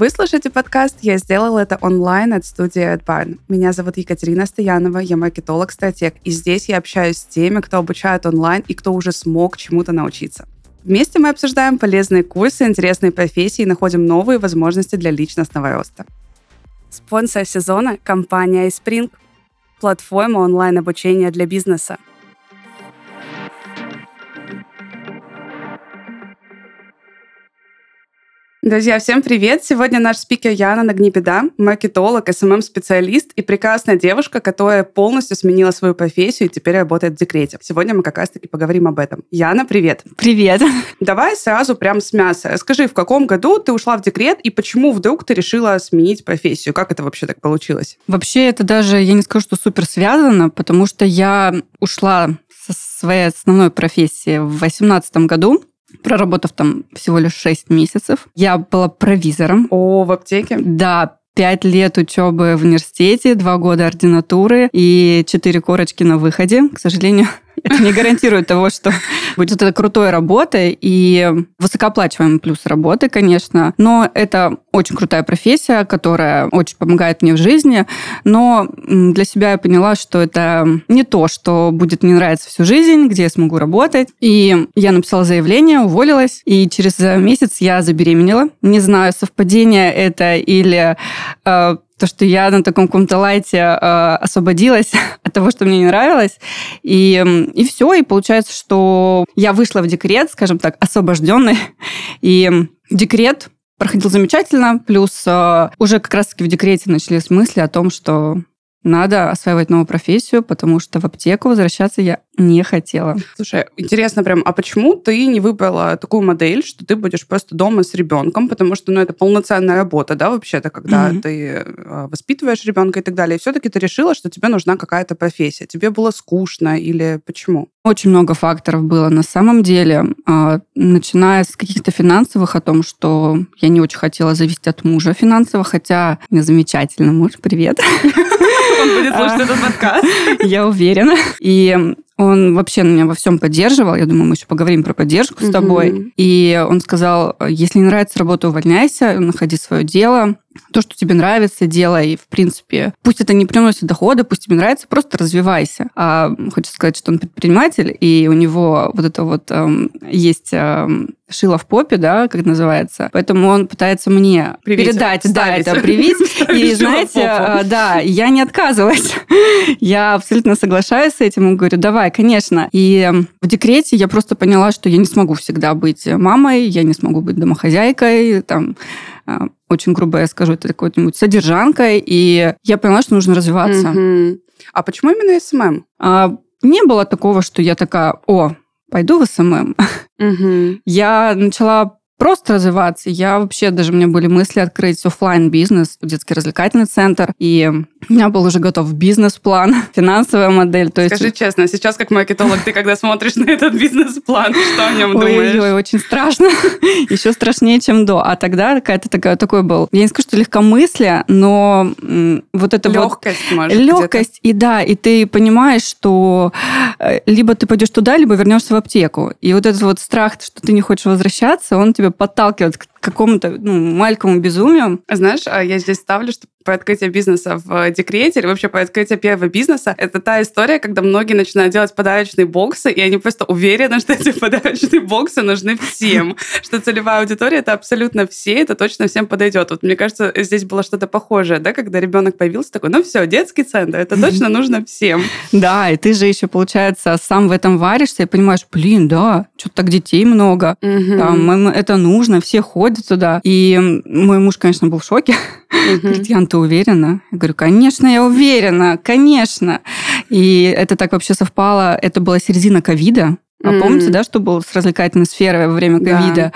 Вы слушаете подкаст «Я сделал это онлайн» от студии AdBarn. Меня зовут Екатерина Стоянова, я маркетолог-стратег, и здесь я общаюсь с теми, кто обучает онлайн и кто уже смог чему-то научиться. Вместе мы обсуждаем полезные курсы, интересные профессии и находим новые возможности для личностного роста. Спонсор сезона – компания iSpring, платформа онлайн-обучения для бизнеса – Друзья, всем привет! Сегодня наш спикер Яна Нагнебеда, маркетолог, SMM-специалист и прекрасная девушка, которая полностью сменила свою профессию и теперь работает в декрете. Сегодня мы как раз-таки поговорим об этом. Яна, привет! Привет! Давай сразу прям с мяса. Скажи, в каком году ты ушла в декрет и почему вдруг ты решила сменить профессию? Как это вообще так получилось? Вообще это даже, я не скажу, что супер связано, потому что я ушла со своей основной профессии в 2018 году проработав там всего лишь 6 месяцев. Я была провизором. О, в аптеке? Да, пять лет учебы в университете, два года ординатуры и четыре корочки на выходе. К сожалению, это не гарантирует того, что будет это крутой работой и высокооплачиваемый плюс работы, конечно. Но это очень крутая профессия, которая очень помогает мне в жизни. Но для себя я поняла, что это не то, что будет мне нравиться всю жизнь, где я смогу работать. И я написала заявление, уволилась. И через месяц я забеременела. Не знаю, совпадение это или э, то, что я на таком каком-то лайте э, освободилась от того, что мне не нравилось. И, и все, и получается, что я вышла в декрет, скажем так, освобожденный. И декрет проходил замечательно, плюс э, уже как раз-таки в декрете начались мысли о том, что надо осваивать новую профессию, потому что в аптеку возвращаться я не хотела. Слушай, интересно прям, а почему ты не выбрала такую модель, что ты будешь просто дома с ребенком, потому что, ну, это полноценная работа, да, вообще-то, когда mm-hmm. ты а, воспитываешь ребенка и так далее. И все-таки ты решила, что тебе нужна какая-то профессия. Тебе было скучно или почему? Очень много факторов было на самом деле, а, начиная с каких-то финансовых, о том, что я не очень хотела зависеть от мужа финансово, хотя у меня замечательный муж, привет. Он будет слушать этот подкаст. Я уверена. И он вообще меня во всем поддерживал. Я думаю, мы еще поговорим про поддержку с тобой. И он сказал, если не нравится работа, увольняйся, находи свое дело то, что тебе нравится, делай. В принципе, пусть это не приносит дохода, пусть тебе нравится, просто развивайся. А хочется сказать, что он предприниматель, и у него вот это вот эм, есть эм, шило в попе, да, как называется. Поэтому он пытается мне привить, передать, вставить. да, это привить. И знаете, э, да, я не отказываюсь. я абсолютно соглашаюсь с этим и говорю, давай, конечно. И эм, в декрете я просто поняла, что я не смогу всегда быть мамой, я не смогу быть домохозяйкой, там, очень грубо я скажу, это какой-нибудь содержанкой, и я поняла, что нужно развиваться. Mm-hmm. А почему именно SMM? А, не было такого, что я такая, о, пойду в SMM. Mm-hmm. Я начала просто развиваться. Я вообще, даже у меня были мысли открыть офлайн бизнес детский развлекательный центр, и у меня был уже готов бизнес-план, финансовая модель. То Скажи есть... честно, сейчас как маркетолог, ты когда смотришь на этот бизнес-план, что о нем думаешь? Ой, очень страшно. Еще страшнее, чем до. А тогда какая-то такая, такой был, я не скажу, что легкомыслие, но вот это легкость, вот... может, Легкость, и да, и ты понимаешь, что э, либо ты пойдешь туда, либо вернешься в аптеку. И вот этот вот страх, что ты не хочешь возвращаться, он тебя подталкивает к какому-то ну, маленькому безумию. Знаешь, а я здесь ставлю, что по открытию бизнеса в декрете или вообще по открытию первого бизнеса, это та история, когда многие начинают делать подарочные боксы, и они просто уверены, что эти подарочные боксы нужны всем, что целевая аудитория это абсолютно все, это точно всем подойдет. Вот мне кажется, здесь было что-то похожее, да, когда ребенок появился такой, ну все, детский центр, это точно нужно всем. Да, и ты же еще, получается, сам в этом варишься и понимаешь, блин, да, что-то так детей много, там, это нужно, все ходят туда. И мой муж, конечно, был в шоке. Говорит, Ян, ты уверена? Я говорю, конечно, я уверена, конечно. И это так вообще совпало. Это была середина ковида. А помните, да, что было с развлекательной сферой во время ковида? Да.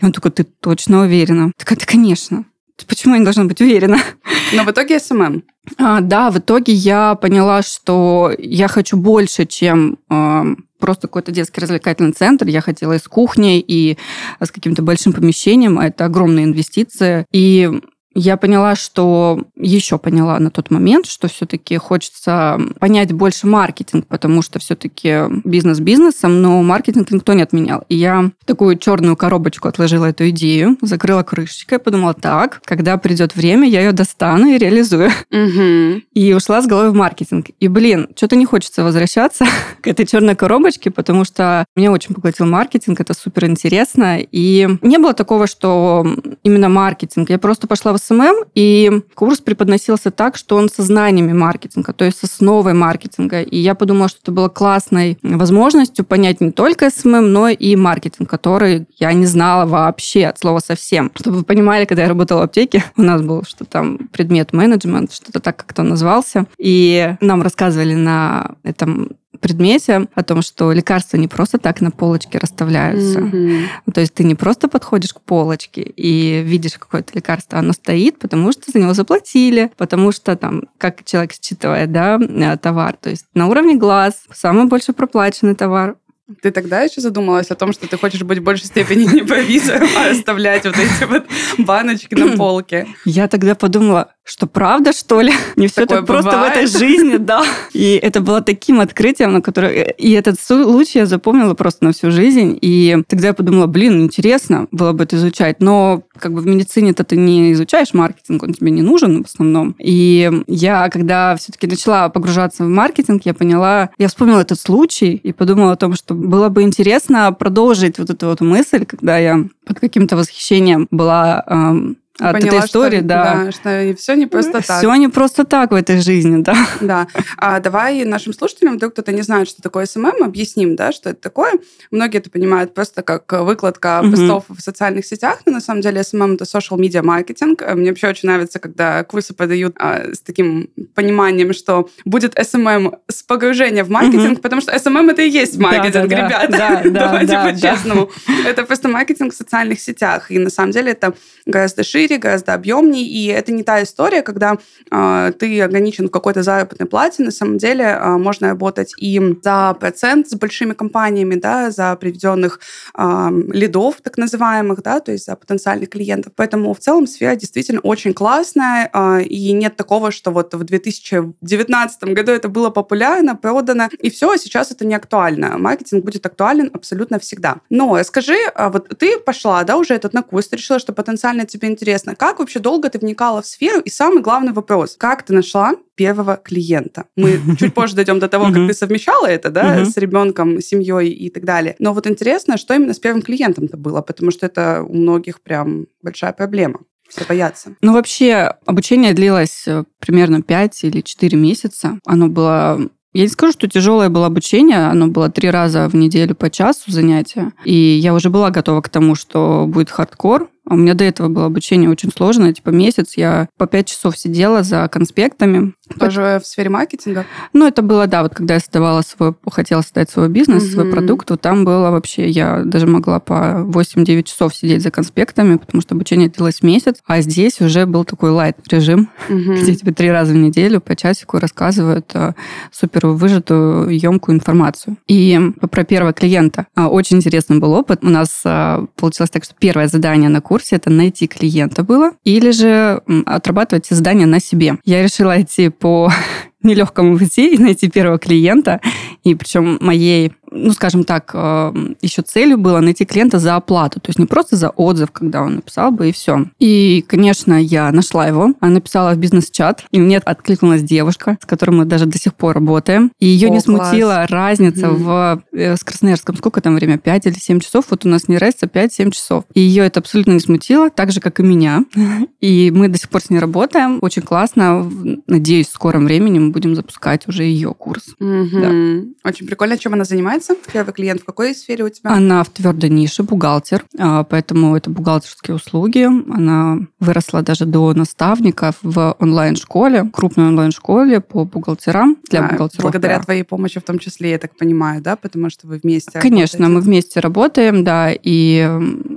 И он такой, ты точно уверена? Такая, да, конечно. Почему я не должна быть уверена? Но в итоге SMM. А, да, в итоге я поняла, что я хочу больше, чем э, просто какой-то детский развлекательный центр. Я хотела и с кухней, и с каким-то большим помещением. Это огромные инвестиции. И я поняла, что еще поняла на тот момент, что все-таки хочется понять больше маркетинг, потому что все-таки бизнес бизнесом, но маркетинг никто не отменял. И я такую черную коробочку отложила эту идею, закрыла крышечкой, подумала, так, когда придет время, я ее достану и реализую. Угу. И ушла с головой в маркетинг. И, блин, что-то не хочется возвращаться к этой черной коробочке, потому что меня очень поглотил маркетинг, это супер интересно. И не было такого, что именно маркетинг. Я просто пошла в SMM, и курс преподносился так, что он со знаниями маркетинга, то есть с основой маркетинга. И я подумала, что это было классной возможностью понять не только SMM, но и маркетинг, который я не знала вообще от слова совсем. Чтобы вы понимали, когда я работала в аптеке, у нас был что там предмет менеджмент, что-то так как-то назывался. И нам рассказывали на этом предмете о том, что лекарства не просто так на полочке расставляются. Мгм. То есть ты не просто подходишь к полочке и видишь какое-то лекарство, оно стоит, потому что за него заплатили, потому что там, как человек считывает, да, э, товар. То есть на уровне глаз самый больше проплаченный товар. Ты тогда еще задумалась о том, что ты хочешь быть в большей степени не по визу, а оставлять вот эти вот баночки на полке? Я тогда подумала, что правда, что ли? Не все Такое так просто в этой жизни, да. И это было таким открытием, на которое... И этот случай я запомнила просто на всю жизнь. И тогда я подумала, блин, интересно было бы это изучать. Но как бы в медицине-то ты не изучаешь маркетинг, он тебе не нужен в основном. И я, когда все-таки начала погружаться в маркетинг, я поняла, я вспомнила этот случай и подумала о том, что было бы интересно продолжить вот эту вот мысль, когда я под каким-то восхищением была эм, от Поняла, этой истории, что, да. что все не просто так. Все не просто так в этой жизни, да. Да. А давай нашим слушателям, вдруг кто-то не знает, что такое SMM, объясним, да, что это такое. Многие это понимают просто как выкладка Мгм. постов в социальных сетях, но на самом деле SMM — это social media marketing. Мне вообще очень нравится, когда курсы подают а, с таким пониманием, что будет SMM с погружением в маркетинг, потому что SMM — это и есть маркетинг, Да-да-да. ребята. Да, да, Давайте да, да. по-честному. Это просто маркетинг в социальных сетях. И на самом деле это гораздо шире, гораздо объемнее. И это не та история, когда а, ты ограничен в какой-то заработной плате. На самом деле а, можно работать и за процент с большими компаниями, да, за приведенных а, лидов, так называемых, да, то есть за потенциальных клиентов. Поэтому в целом сфера действительно очень классная, а, и нет такого, что вот в 2019 году это было популярно, продано, и все, а сейчас это не актуально. Маркетинг будет актуален абсолютно всегда. Но скажи, вот ты пошла, да, уже этот на курс, ты решила, что потенциально тебе интересно. Как вообще долго ты вникала в сферу? И самый главный вопрос, как ты нашла первого клиента? Мы чуть позже дойдем до того, как ты совмещала это, да, с ребенком, семьей и так далее. Но вот интересно, что именно с первым клиентом-то было, потому что это у многих прям большая проблема. Все боятся. Ну, вообще, обучение длилось э, примерно 5 или 4 месяца. Оно было я не скажу, что тяжелое было обучение, оно было три раза в неделю по часу занятия. И я уже была готова к тому, что будет хардкор. А у меня до этого было обучение очень сложное, типа месяц. Я по пять часов сидела за конспектами. Тоже в сфере маркетинга? Ну, это было, да, вот когда я создавала свой, хотела создать свой бизнес, свой Мгм. продукт, вот там было вообще, я даже могла по 8-9 часов сидеть за конспектами, потому что обучение длилось месяц, а здесь уже был такой лайт-режим, Мгм. где тебе три раза в неделю по часику рассказывают э, супер выжатую, емкую информацию. И про первого клиента. А, Очень интересный был опыт. У нас а, получилось так, что первое задание на курсе это найти клиента было, или же отрабатывать задания на себе. Я решила идти по нелегкому пути и найти первого клиента. И причем моей, ну, скажем так, э, еще целью было найти клиента за оплату. То есть не просто за отзыв, когда он написал бы, и все. И, конечно, я нашла его. Она написала в бизнес-чат, и мне откликнулась девушка, с которой мы даже до сих пор работаем. И ее О, не класс. смутила разница Мгм. в э, с Красноярском. Сколько там время? 5 или 7 часов? Вот у нас не разница 5-7 часов. И ее это абсолютно не смутило, так же, как и меня. И мы до сих пор с ней работаем. Очень классно. Надеюсь, в скором времени мы будем запускать уже ее курс. Мгм. Очень прикольно. Чем она занимается? Первый клиент в какой сфере у тебя? Она в твердой нише, бухгалтер, а, поэтому это бухгалтерские услуги. Она выросла даже до наставника в онлайн-школе, крупной онлайн-школе по бухгалтерам, для А, бухгалтеров. Благодаря да. твоей помощи в том числе, я так понимаю, да? Потому что вы вместе Конечно, мы работаете. вместе работаем, да, и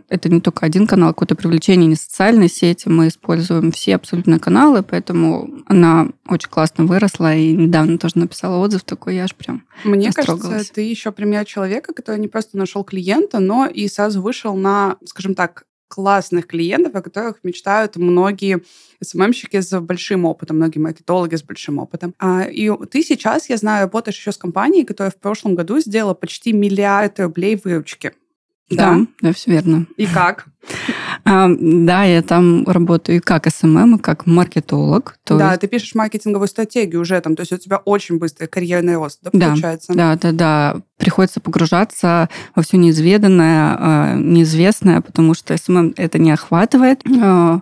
это не только один канал, какое-то привлечение, не социальной сети, мы используем все абсолютно каналы, поэтому она очень классно выросла, и недавно тоже написала отзыв такой, я аж прям Мне кажется, ты еще пример человека, который не просто нашел клиента, но и сразу вышел на, скажем так, классных клиентов, о которых мечтают многие СММщики с большим опытом, многие маркетологи с большим опытом. А, и ты сейчас, я знаю, работаешь еще с компанией, которая в прошлом году сделала почти миллиард рублей выручки. Да, да, да все верно. И как? А, да, я там работаю как SMM, и как маркетолог. То да, есть... ты пишешь маркетинговую стратегию уже там, то есть у тебя очень быстрый карьерный рост, да, да получается? Да, да, да. Приходится погружаться во все неизведанное, а, неизвестное, потому что SMM это не охватывает. А,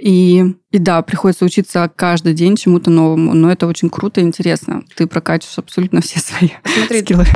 и, и да, приходится учиться каждый день чему-то новому, но это очень круто и интересно. Ты прокачиваешь абсолютно все свои Смотри, скиллы.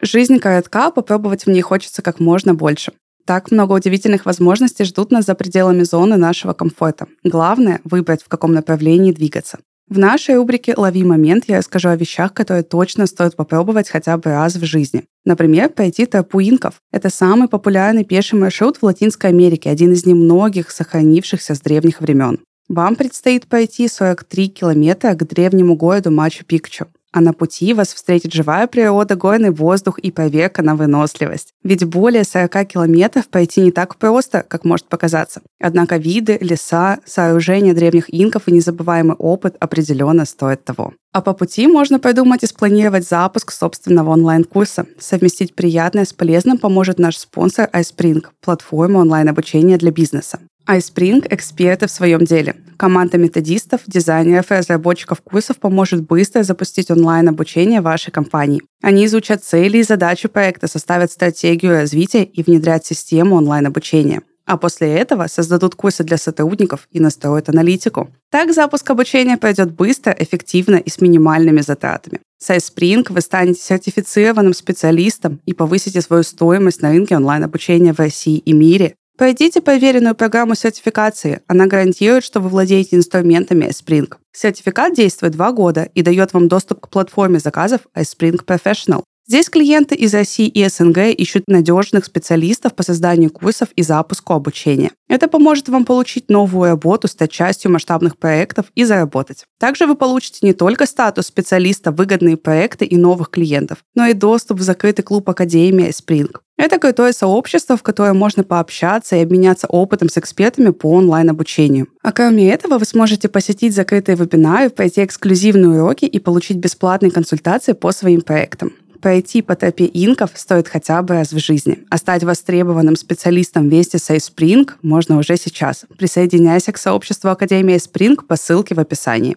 Жизнь коротка, попробовать в ней хочется как можно больше. Так много удивительных возможностей ждут нас за пределами зоны нашего комфорта. Главное — выбрать, в каком направлении двигаться. В нашей рубрике «Лови момент» я расскажу о вещах, которые точно стоит попробовать хотя бы раз в жизни. Например, пройти тропу инков. Это самый популярный пеший маршрут в Латинской Америке, один из немногих сохранившихся с древних времен. Вам предстоит пройти 43 километра к древнему городу Мачу-Пикчу а на пути вас встретит живая природа, горный воздух и проверка на выносливость. Ведь более 40 километров пройти не так просто, как может показаться. Однако виды, леса, сооружения древних инков и незабываемый опыт определенно стоят того. А по пути можно придумать и спланировать запуск собственного онлайн-курса. Совместить приятное с полезным поможет наш спонсор iSpring – платформа онлайн-обучения для бизнеса iSpring – эксперты в своем деле. Команда методистов, дизайнеров и разработчиков курсов поможет быстро запустить онлайн-обучение вашей компании. Они изучат цели и задачи проекта, составят стратегию развития и внедрят систему онлайн-обучения. А после этого создадут курсы для сотрудников и настроят аналитику. Так запуск обучения пройдет быстро, эффективно и с минимальными затратами. С iSpring вы станете сертифицированным специалистом и повысите свою стоимость на рынке онлайн-обучения в России и мире, Пройдите проверенную программу сертификации. Она гарантирует, что вы владеете инструментами iSpring. Сертификат действует два года и дает вам доступ к платформе заказов iSpring Professional. Здесь клиенты из России и СНГ ищут надежных специалистов по созданию курсов и запуску обучения. Это поможет вам получить новую работу, стать частью масштабных проектов и заработать. Также вы получите не только статус специалиста, выгодные проекты и новых клиентов, но и доступ в закрытый клуб Академия Spring. Это крутое сообщество, в которое можно пообщаться и обменяться опытом с экспертами по онлайн-обучению. А кроме этого, вы сможете посетить закрытые вебинары, пройти эксклюзивные уроки и получить бесплатные консультации по своим проектам. Пройти по тропе инков стоит хотя бы раз в жизни, а стать востребованным специалистом вместе с iSpring можно уже сейчас. Присоединяйся к сообществу Академии Spring по ссылке в описании.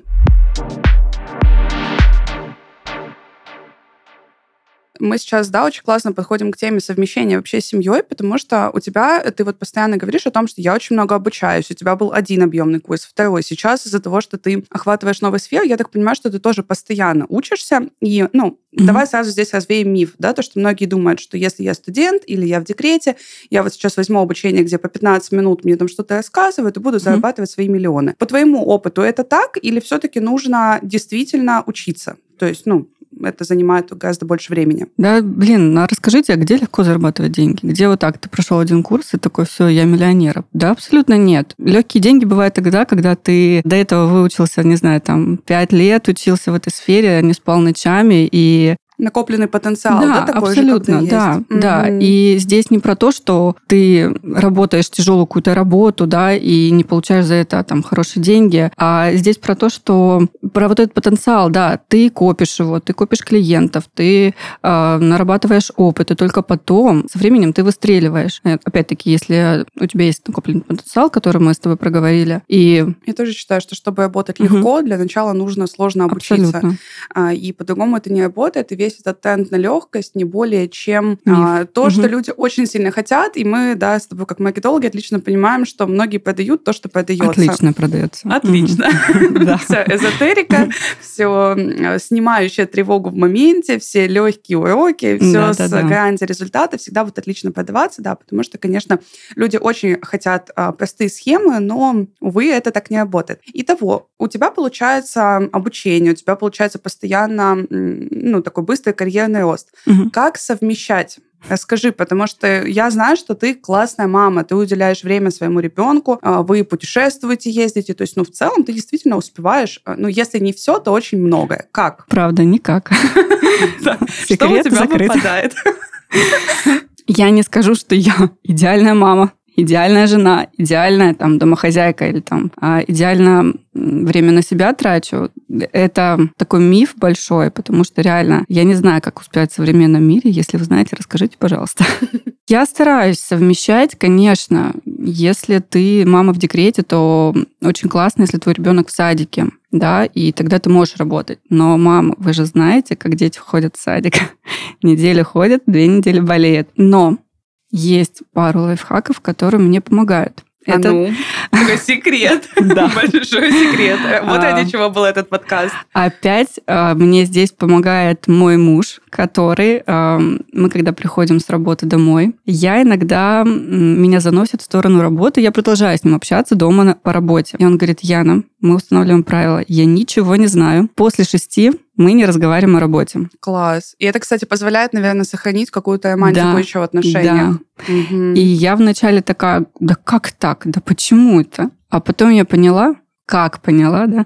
Мы сейчас, да, очень классно подходим к теме совмещения вообще с семьей, потому что у тебя, ты вот постоянно говоришь о том, что я очень много обучаюсь, у тебя был один объемный курс, второй. Сейчас из-за того, что ты охватываешь новый сфер, я так понимаю, что ты тоже постоянно учишься. И, ну, mm-hmm. давай сразу здесь развеем миф, да, то, что многие думают, что если я студент или я в декрете, я вот сейчас возьму обучение, где по 15 минут мне там что-то рассказывают, и буду mm-hmm. зарабатывать свои миллионы. По твоему опыту это так или все-таки нужно действительно учиться? То есть, ну, это занимает гораздо больше времени. Да, блин, ну а расскажите, а где легко зарабатывать деньги? Где вот так, ты прошел один курс и такой, все, я миллионер? Да, абсолютно нет. Легкие деньги бывают тогда, когда ты до этого выучился, не знаю, там, пять лет учился в этой сфере, не спал ночами, и накопленный потенциал, да, да такой абсолютно, же, да, есть. да. Mm-hmm. И здесь не про то, что ты работаешь тяжелую какую-то работу, да, и не получаешь за это там хорошие деньги, а здесь про то, что про вот этот потенциал, да, ты копишь его, ты копишь клиентов, ты э, нарабатываешь опыт, и только потом со временем ты выстреливаешь. Э, опять-таки, если у тебя есть накопленный потенциал, который мы с тобой проговорили, и я тоже считаю, что чтобы работать mm-hmm. легко, для начала нужно сложно обучиться, Абсолютно. А, и по-другому это не работает, и весь весь этот тренд на легкость не более чем а, то, угу. что люди очень сильно хотят, и мы, да, с тобой как маркетологи отлично понимаем, что многие продают то, что продается. Отлично продается. Отлично. Все эзотерика, все снимающая тревогу в моменте, все легкие уроки, все с гарантией результата всегда будет отлично продаваться, да, потому что, конечно, люди очень хотят а, простые схемы, но, увы, это так не работает. Итого, у тебя получается обучение, у тебя получается постоянно, ну, такой быстрый быстрый карьерный рост. Угу. Как совмещать? Расскажи, потому что я знаю, что ты классная мама, ты уделяешь время своему ребенку, а, вы путешествуете, ездите, то есть, ну, в целом ты действительно успеваешь, а, ну, если не все, то очень многое. Как? Правда, никак. Что у тебя выпадает? Я не скажу, что я идеальная мама, идеальная жена, идеальная там домохозяйка или там а, идеально время на себя трачу. Это такой миф большой, потому что реально я не знаю, как успевать в современном мире. Если вы знаете, расскажите, пожалуйста. Я стараюсь совмещать, конечно. Если ты мама в декрете, то очень классно, если твой ребенок в садике, да, и тогда ты можешь работать. Но, мам, вы же знаете, как дети ходят в садик. Неделю ходят, две недели болеют. Но есть пару лайфхаков, которые мне помогают. А это ну, такой секрет, большой секрет. Вот а. ради чего был этот подкаст. Опять а, мне здесь помогает мой муж, который, а, мы когда приходим с работы домой, я иногда, меня заносит в сторону работы, я продолжаю с ним общаться дома по работе. И он говорит, Яна, мы устанавливаем правила, я ничего не знаю. После шести мы не разговариваем о работе. Класс. И это, кстати, позволяет, наверное, сохранить какую-то романтику да, еще в отношениях. Да. Угу. И я вначале такая, да как так? Да почему это? А потом я поняла, как поняла, да,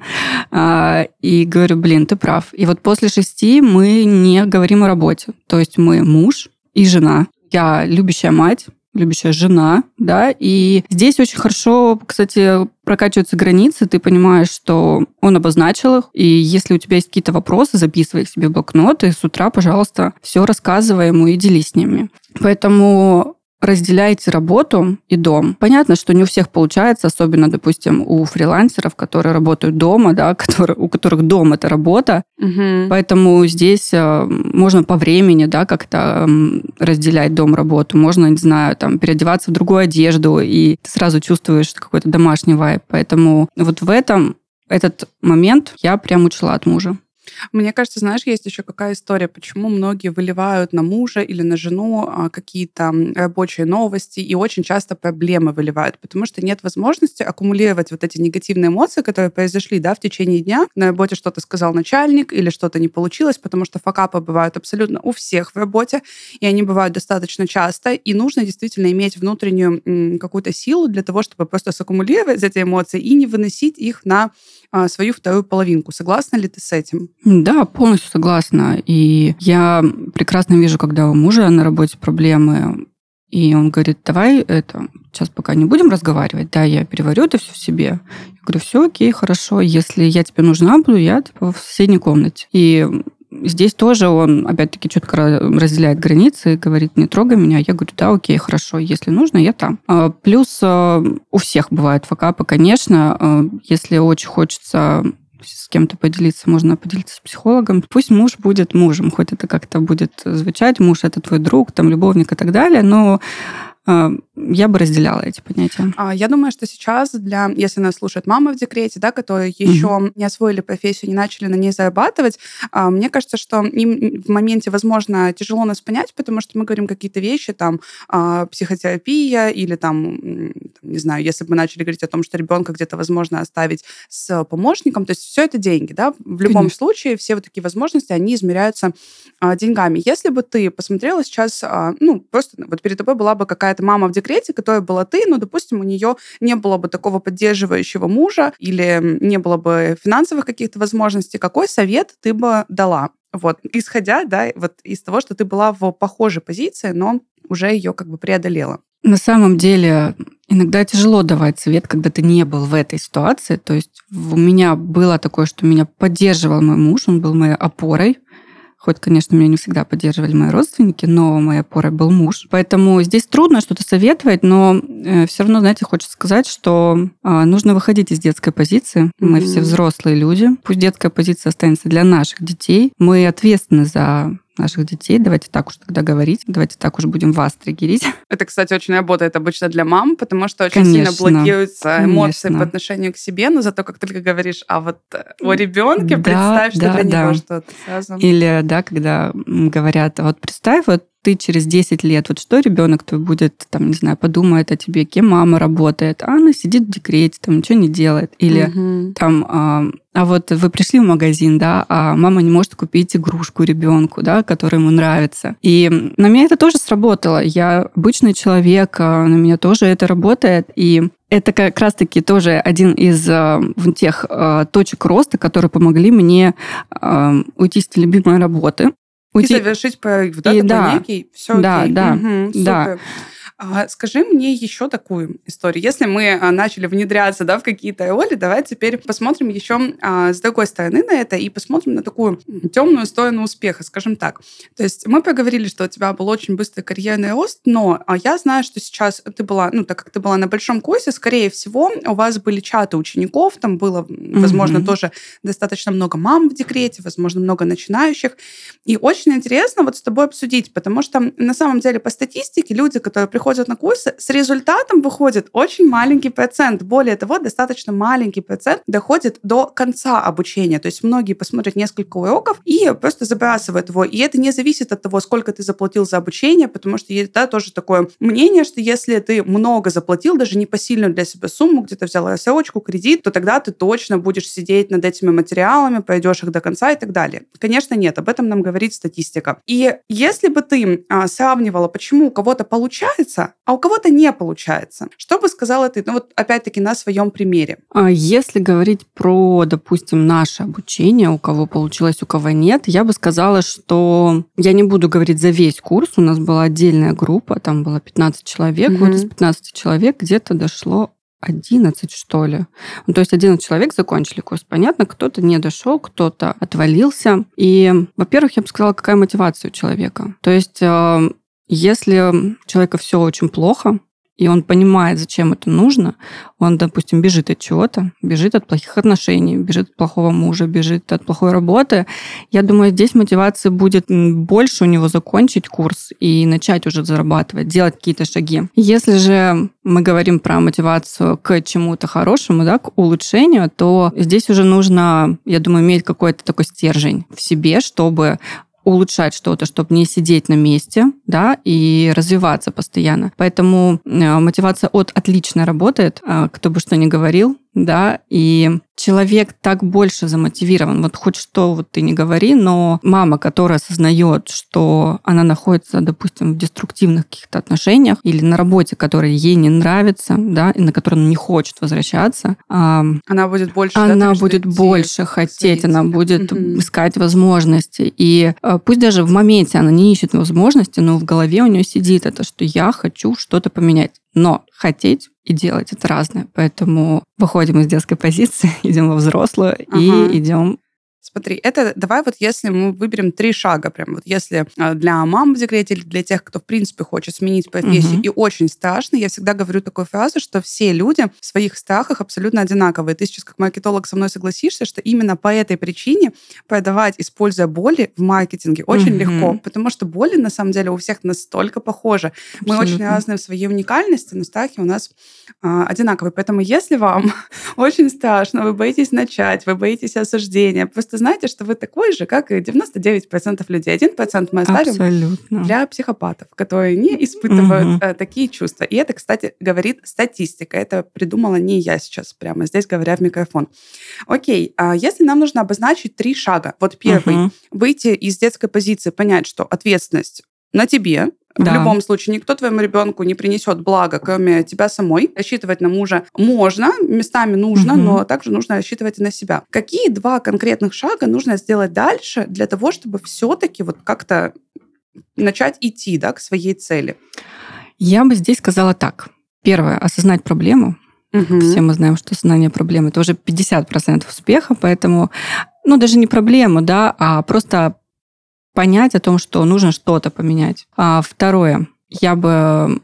а, и говорю, блин, ты прав. И вот после шести мы не говорим о работе. То есть мы муж и жена. Я любящая мать, любящая жена, да, и здесь очень хорошо, кстати, прокачиваются границы, ты понимаешь, что он обозначил их, и если у тебя есть какие-то вопросы, записывай их себе в блокнот, и с утра, пожалуйста, все рассказывай ему и делись с ними. Поэтому разделяете работу и дом. Понятно, что не у всех получается, особенно, допустим, у фрилансеров, которые работают дома, да, которые, у которых дом это работа. Угу. Поэтому здесь э, можно по времени, да, как-то разделять дом-работу. Можно, не знаю, там, переодеваться в другую одежду, и ты сразу чувствуешь какой-то домашний вайб. Поэтому вот в этом этот момент я прям учла от мужа. Мне кажется, знаешь, есть еще какая история, почему многие выливают на мужа или на жену а, какие-то рабочие новости и очень часто проблемы выливают, потому что нет возможности аккумулировать вот эти негативные эмоции, которые произошли да, в течение дня. На работе что-то сказал начальник или что-то не получилось, потому что факапы бывают абсолютно у всех в работе, и они бывают достаточно часто, и нужно действительно иметь внутреннюю какую-то силу для того, чтобы просто саккумулировать эти эмоции и не выносить их на а, свою вторую половинку. Согласна ли ты с этим? Да, полностью согласна. И я прекрасно вижу, когда у мужа на работе проблемы, и он говорит, давай это, сейчас пока не будем разговаривать, да, я переварю это все в себе. Я говорю, все окей, хорошо, если я тебе нужна буду, я типа, в соседней комнате. И Здесь тоже он, опять-таки, четко разделяет границы и говорит, не трогай меня. Я говорю, да, окей, хорошо, если нужно, я там. А, плюс а, у всех бывают факапы, конечно. А, если очень хочется с кем-то поделиться, можно поделиться с психологом. Пусть муж будет мужем, хоть это как-то будет звучать, муж это твой друг, там, любовник и так далее, но а, я бы разделяла эти понятия. А, я думаю, что сейчас для, если нас слушают мамы в декрете, да, которые еще угу. не освоили профессию, не начали на ней зарабатывать, а, мне кажется, что им в моменте, возможно, тяжело нас понять, потому что мы говорим какие-то вещи, там, психотерапия или там, не знаю, если бы мы начали говорить о том, что ребенка где-то возможно оставить с помощником, то есть все это деньги, да, в любом Конечно. случае все вот такие возможности, они измеряются деньгами. Если бы ты посмотрела сейчас, ну, просто вот перед тобой была бы какая-то мама в декрете, которая была ты, но, допустим, у нее не было бы такого поддерживающего мужа или не было бы финансовых каких-то возможностей, какой совет ты бы дала? Вот, исходя, да, вот из того, что ты была в похожей позиции, но уже ее как бы преодолела. На самом деле, иногда тяжело давать совет, когда ты не был в этой ситуации. То есть у меня было такое, что меня поддерживал мой муж, он был моей опорой. Хоть, конечно, меня не всегда поддерживали мои родственники, но моей опорой был муж. Поэтому здесь трудно что-то советовать, но э, все равно, знаете, хочется сказать, что а, нужно выходить из детской позиции. Мы mm-hmm. все взрослые люди. Пусть детская позиция останется для наших детей. Мы ответственны за наших детей. Давайте так уж тогда говорить. Давайте так уж будем вас триггерить. Это, кстати, очень работает обычно для мам, потому что очень конечно, сильно блокируются эмоции конечно. по отношению к себе, но зато как только говоришь, а вот о ребенке да, представь, что да, для да. него что-то сразу. Или, да, когда говорят, вот представь, вот ты через 10 лет, вот что ребенок твой будет, там, не знаю, подумает о тебе, кем мама работает, а она сидит в декрете, там, ничего не делает. Или угу. там, а, а вот вы пришли в магазин, да, а мама не может купить игрушку ребенку, да, которая ему нравится. И на меня это тоже сработало. Я обычный человек, а на меня тоже это работает. И это как раз-таки тоже один из э, тех э, точек роста, которые помогли мне э, уйти с любимой работы и завершить проект, да, и, да, некий, все да, окей. да, Угу, да. супер. А, скажи мне еще такую историю. Если мы а, начали внедряться да, в какие-то роли, давай теперь посмотрим еще а, с другой стороны на это и посмотрим на такую темную сторону успеха, скажем так. То есть мы поговорили, что у тебя был очень быстрый карьерный рост, но я знаю, что сейчас ты была, ну, так как ты была на большом курсе, скорее всего, у вас были чаты учеников, там было, возможно, Мгм. тоже достаточно много мам в декрете, возможно, много начинающих. И очень интересно вот с тобой обсудить, потому что на самом деле по статистике люди, которые приходят на курсы, с результатом выходит очень маленький процент. Более того, достаточно маленький процент доходит до конца обучения. То есть многие посмотрят несколько уроков и просто забрасывают его. И это не зависит от того, сколько ты заплатил за обучение, потому что есть да, тоже такое мнение, что если ты много заплатил, даже непосильную для себя сумму, где-то взял рассрочку, кредит, то тогда ты точно будешь сидеть над этими материалами, пройдешь их до конца и так далее. Конечно, нет, об этом нам говорит статистика. И если бы ты а, сравнивала, почему у кого-то получается, а у кого-то не получается, что бы сказала ты, ну вот опять-таки на своем примере? А Если говорить про, допустим, наше обучение, у кого получилось, у кого нет, я бы сказала, что я не буду говорить за весь курс, у нас была отдельная группа, там было 15 человек, Мгм. вот из 15 человек где-то дошло 11, что ли. Ну, то есть 11 человек закончили курс. Понятно, кто-то не дошел, кто-то отвалился. И, во-первых, я бы сказала, какая мотивация у человека. То есть, э, если у человека все очень плохо, и он понимает, зачем это нужно, он, допустим, бежит от чего-то, бежит от плохих отношений, бежит от плохого мужа, бежит от плохой работы. Я думаю, здесь мотивация будет больше у него закончить курс и начать уже зарабатывать, делать какие-то шаги. Если же мы говорим про мотивацию к чему-то хорошему, да, к улучшению, то здесь уже нужно, я думаю, иметь какой-то такой стержень в себе, чтобы улучшать что-то, чтобы не сидеть на месте, да, и развиваться постоянно. Поэтому э, мотивация от отлично работает, э, кто бы что ни говорил, да, и человек так больше замотивирован. Вот хоть что вот ты не говори, но мама, которая осознает, что она находится, допустим, в деструктивных каких-то отношениях или на работе, которая ей не нравится, да, и на которую она не хочет возвращаться, а, Она будет больше... да, она что будет больше хотеть, она будет. Мгм. искать возможности. И э, пусть даже в моменте она не ищет возможности, но в голове у нее сидит это, что я хочу что-то поменять. Но хотеть и делать это разное. Поэтому выходим из детской позиции, идем во взрослую Ага. и идем Смотри, это давай вот если мы выберем три шага, прям вот если а, для мам в декрете или для тех, кто в принципе хочет сменить профессию Мгм. и очень страшно, я всегда говорю такую фразу, что все люди в своих страхах абсолютно одинаковые. Ты сейчас как маркетолог со мной согласишься, что именно по этой причине продавать, используя боли в маркетинге, очень Мгм. легко, потому что боли на самом деле у всех настолько похожи. Мы очень Абсолютно. разные в своей уникальности, но страхи у нас а, одинаковые. Поэтому если вам очень страшно, вы боитесь начать, вы боитесь осуждения, просто знайте, что вы такой же, как и 99% людей. 1% мы оставим абсолютно. для психопатов, которые не испытывают э, такие чувства. И это, кстати, говорит статистика. Это придумала не я сейчас прямо здесь, говоря в микрофон. Окей, а если нам нужно обозначить три шага. Вот первый. Мгм. Выйти из детской позиции, понять, что ответственность на тебе, в Да. любом случае, никто твоему ребенку не принесет блага, кроме тебя самой. Рассчитывать на мужа можно, местами нужно, Мгм. но также нужно рассчитывать и на себя. Какие два конкретных шага нужно сделать дальше для того, чтобы все-таки вот как-то начать идти да, к своей цели? Я бы здесь сказала так. Первое, осознать проблему. Мгм. Все мы знаем, что осознание проблемы это уже 50% успеха, поэтому, ну, даже не проблему, да, а просто понять о том, что нужно что-то поменять. А второе, я бы,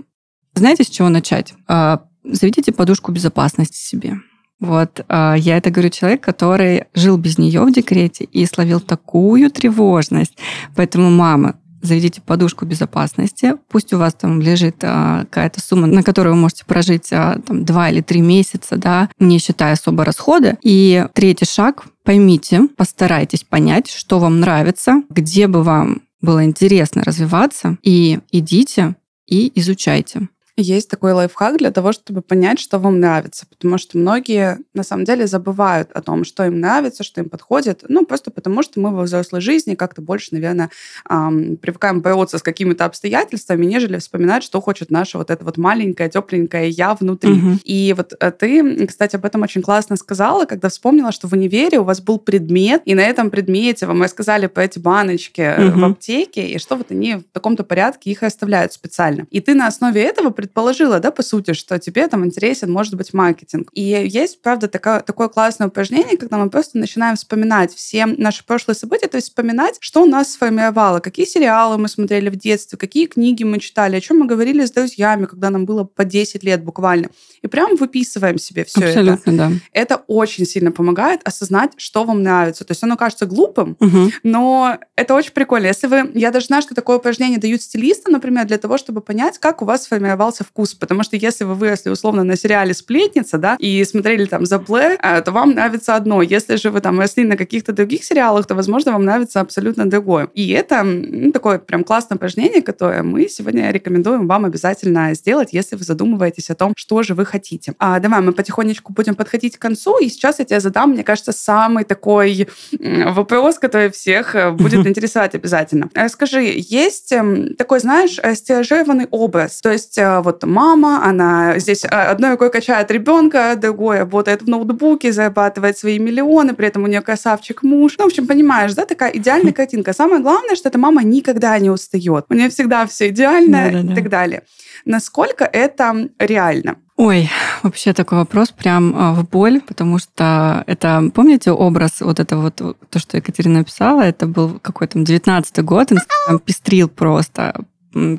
знаете, с чего начать? А, Заведите подушку безопасности себе. Вот, а, я это говорю человек, который жил без нее в декрете и словил такую тревожность. Поэтому, мамы, заведите подушку безопасности. Пусть у вас там лежит а, какая-то сумма, на которую вы можете прожить а, там, два или три месяца, да, не считая особо расходы. И третий шаг поймите, постарайтесь понять, что вам нравится, где бы вам было интересно развиваться, и идите и изучайте. Есть такой лайфхак для того, чтобы понять, что вам нравится, потому что многие на самом деле забывают о том, что им нравится, что им подходит, ну, просто потому что мы во взрослой жизни как-то больше, наверное, эм, привыкаем бороться с какими-то обстоятельствами, нежели вспоминать, что хочет наша вот эта вот маленькая, тепленькая я внутри. Угу. И вот э, ты, кстати, об этом очень классно сказала, когда вспомнила, что в универе у вас был предмет, и на этом предмете вам рассказали по эти баночки угу. в аптеке, и что вот они в таком-то порядке их оставляют специально. И ты на основе этого предположила, да, по сути, что тебе там интересен, может быть, маркетинг. И есть, правда, такое, такое классное упражнение, когда мы просто начинаем вспоминать все наши прошлые события, то есть вспоминать, что у нас сформировало, какие сериалы мы смотрели в детстве, какие книги мы читали, о чем мы говорили с друзьями, когда нам было по 10 лет буквально. И прям выписываем себе все Абсолютно, это. да. Это очень сильно помогает осознать, что вам нравится. То есть оно кажется глупым, угу. но это очень прикольно. Если вы... Я даже знаю, что такое упражнение дают стилисты, например, для того, чтобы понять, как у вас сформировался вкус. Потому что если вы выросли условно на сериале «Сплетница», да, и смотрели там «The Blair», э, то вам нравится одно. Если же вы там росли на каких-то других сериалах, то, возможно, вам нравится абсолютно другое. И это ну, такое прям классное упражнение, которое мы сегодня рекомендуем вам обязательно сделать, если вы задумываетесь о том, что же вы хотите. А давай мы потихонечку будем подходить к концу, и сейчас я тебе задам, мне кажется, самый такой вопрос, который всех э, будет интересовать обязательно. Э, скажи, есть эм, такой, знаешь, стилизированный образ, то есть вот мама, она здесь одной рукой качает ребенка, другой работает в ноутбуке, зарабатывает свои миллионы, при этом у нее красавчик муж. Ну, в общем, понимаешь, да, такая идеальная картинка. Самое главное, что эта мама никогда не устает. У нее всегда все идеально Да-да-да. и так далее. Насколько это реально? Ой, вообще такой вопрос прям а, в боль, потому что это, помните образ, вот это вот, то, что Екатерина написала, это был какой-то 19-й год, Инстаграм пестрил просто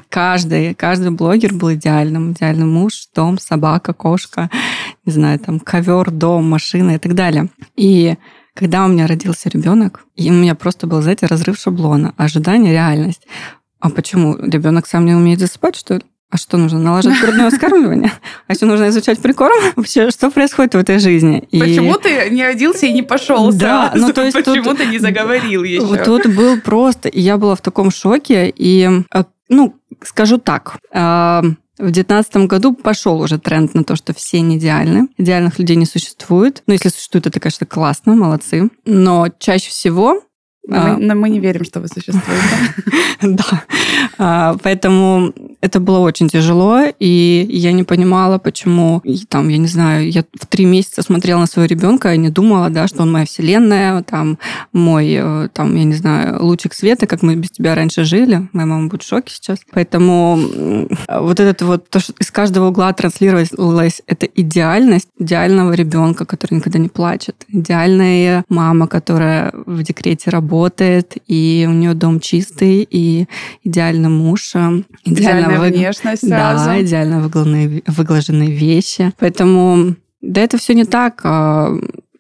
каждый, каждый блогер был идеальным. Идеальный муж, дом, собака, кошка, не знаю, там ковер, дом, машина и так далее. И когда у меня родился ребенок, и у меня просто был, знаете, разрыв шаблона, ожидание, реальность. А почему? Ребенок сам не умеет засыпать, что ли? А что нужно? Наложить грудное вскармливание? А еще нужно изучать прикорм? Вообще, что происходит в этой жизни? И... Почему ты не родился и не пошел да, сразу? Ну, то есть Почему тут... ты не заговорил еще? Тут был просто... И я была в таком шоке. И, ну, скажу так. Э, в 2019 году пошел уже тренд на то, что все не идеальны. Идеальных людей не существует. Ну, если существует, это, конечно, классно, молодцы. Но чаще всего но, а, мы, но мы не верим, что вы существуете. Да. А, поэтому это было очень тяжело, и я не понимала, почему, там, я не знаю, я в три месяца смотрела на своего ребенка и не думала, да, что он моя вселенная, там, мой, э, там, я не знаю, лучик света, как мы без тебя раньше жили. Моя мама будет в шоке сейчас. Поэтому вот этот вот, то, что из каждого угла транслировалась эта идеальность идеального ребенка, который никогда не плачет, идеальная мама, которая в декрете работает, и у нее дом чистый, и идеальный муж, э, идеально идеальная вы... внешность сразу. Да, идеально выглаженные, выглаженные вещи. Поэтому да, это все не так. А,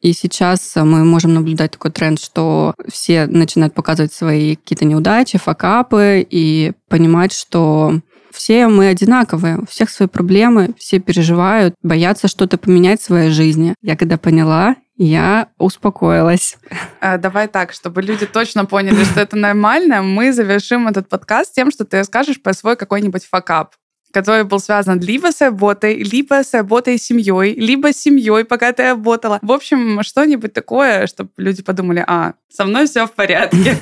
и сейчас мы можем наблюдать такой тренд, что все начинают показывать свои какие-то неудачи, факапы и понимать, что все мы одинаковые, у всех свои проблемы, все переживают, боятся что-то поменять в своей жизни. Я когда поняла, я успокоилась. А, давай так, чтобы люди точно поняли, что это нормально, мы завершим этот подкаст тем, что ты расскажешь про свой какой-нибудь факап который был связан либо с работой, либо с работой с семьей, либо с семьей, пока ты работала. В общем, что-нибудь такое, чтобы люди подумали, а, со мной все в порядке.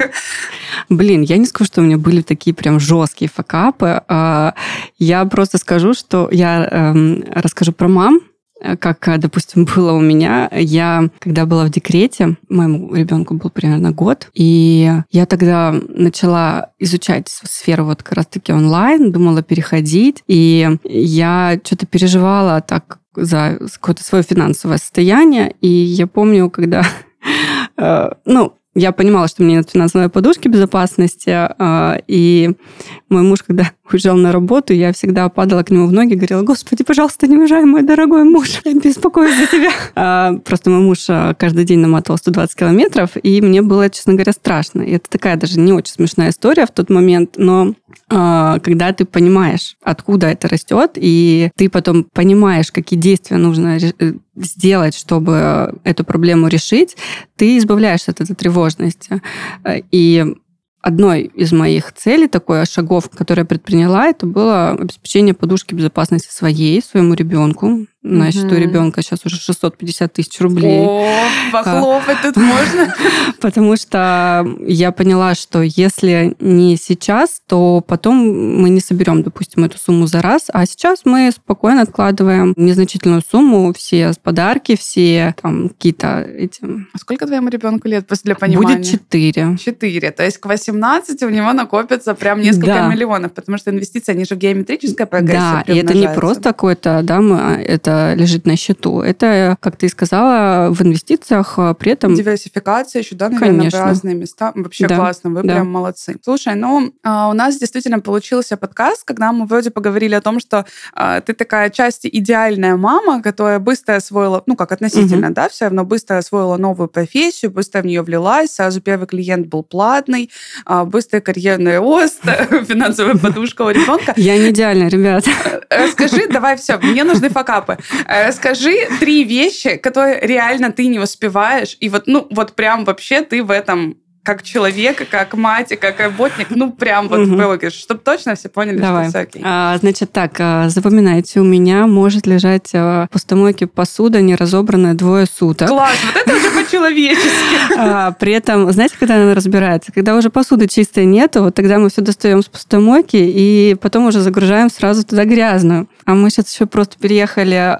Блин, я не скажу, что у меня были такие прям жесткие факапы. А, я просто скажу, что я эм, расскажу про мам, как, э, допустим, было у меня. Я, когда была в декрете, моему ребенку был примерно год, и я тогда начала изучать сферу вот как раз-таки онлайн, думала переходить, и я что-то переживала так за какое-то свое финансовое состояние, и я помню, когда э, ну, я понимала, что мне нет финансовой подушки безопасности, и мой муж, когда уезжал на работу, я всегда падала к нему в ноги говорила, господи, пожалуйста, не уезжай, мой дорогой муж, я беспокоюсь за тебя. А, просто мой муж а, каждый день наматывал 120 километров, и мне было, честно говоря, страшно. И это такая даже не очень смешная история в тот момент, но а, когда ты понимаешь, откуда это растет, и ты потом понимаешь, какие действия нужно э, сделать, чтобы эту проблему решить, ты избавляешься от этой тревожности. И одной из моих целей, такой шагов, которые я предприняла, это было обеспечение подушки безопасности своей, своему ребенку. На счету ребенка сейчас уже 650 тысяч рублей. О, похлопать тут можно. Потому что я поняла, что если не сейчас, то потом мы не соберем, допустим, эту сумму за раз, а сейчас мы спокойно откладываем незначительную сумму, все подарки, все там какие-то эти... А сколько твоему ребенку лет, просто для понимания? Будет 4. 4. То есть к 18 у него накопится прям несколько Да. миллионов, потому что инвестиции, они же геометрическая прогрессия Да, и это не просто какой-то, да, мы- это лежит на счету. Это, как ты сказала, в инвестициях, а при этом... Диверсификация еще, да, наверное, Конечно. в разные места. Вообще Да, классно, вы да. прям молодцы. Слушай, ну, а, у нас действительно получился подкаст, когда мы вроде поговорили о том, что а, ты такая часть идеальная мама, которая быстро освоила, ну, как относительно, да, все равно быстро освоила новую профессию, быстро в нее влилась, сразу первый клиент был платный, быстрый карьерный рост, финансовая подушка у ребенка. Я не идеальна, ребят. Расскажи, давай все, мне нужны факапы. Э, Расскажи три вещи, которые реально ты не успеваешь, и вот, ну, вот прям вообще ты в этом как человек, как мать, и как работник, ну, прям вот Мгм. вылогишь, чтобы точно все поняли, Давай. что все окей. А, значит так, а, запоминайте, у меня может лежать а, в посудомойке посуда не разобранная двое суток. Класс, вот это уже по-человечески. А, при этом, знаете, когда она разбирается? Когда уже посуды чистой нету, вот тогда мы все достаем с посудомойки и потом уже загружаем сразу туда грязную. А мы сейчас еще просто переехали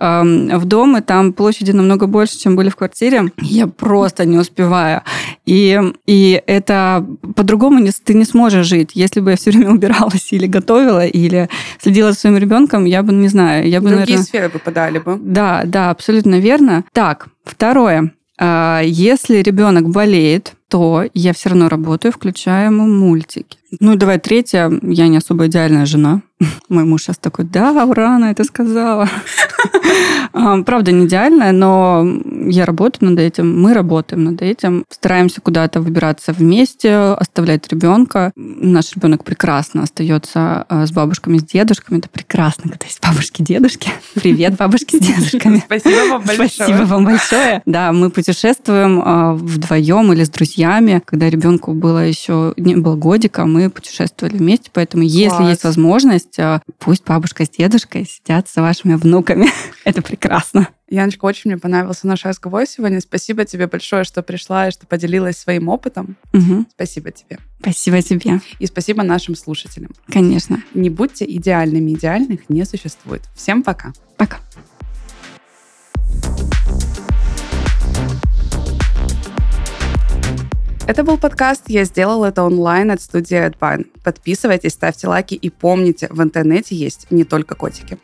в дом, и там площади намного больше, чем были в квартире. Я просто не успеваю. И, и это по-другому не, ты не сможешь жить. Если бы я все время убиралась или готовила, или следила за своим ребенком, я бы, не знаю, я бы, Другие наверное... сферы выпадали бы. Да, да, абсолютно верно. Так, второе. А, Если ребенок болеет, то я все равно работаю, включаю ему мультики. Ну давай третье. Я не особо идеальная жена. Мой муж сейчас такой, да, ура, это сказала. А, Правда, не идеальная, но я работаю над этим, мы работаем над этим, стараемся куда-то выбираться вместе, оставлять ребенка. Наш ребенок прекрасно остается а, с бабушками, с дедушками. Это прекрасно, когда есть бабушки, дедушки. Привет, бабушки с дедушками. Спасибо вам большое. Спасибо вам большое. Да, мы путешествуем а, вдвоем или с друзьями. Когда ребенку было еще не было годика, мы путешествовали вместе. Поэтому, если Класс. есть возможность, а, пусть бабушка с дедушкой сидят с вашими внуками. Это прекрасно. Яночка, очень мне понравился наш разговор сегодня. Спасибо тебе большое, что пришла и что поделилась своим опытом. Мгм. Спасибо тебе. Спасибо тебе. И спасибо нашим слушателям. Конечно. Не будьте идеальными, идеальных не существует. Всем пока. Пока. Это был подкаст «Я сделал это онлайн» от студии AdBarn. Подписывайтесь, ставьте лайки и помните, в интернете есть не только котики.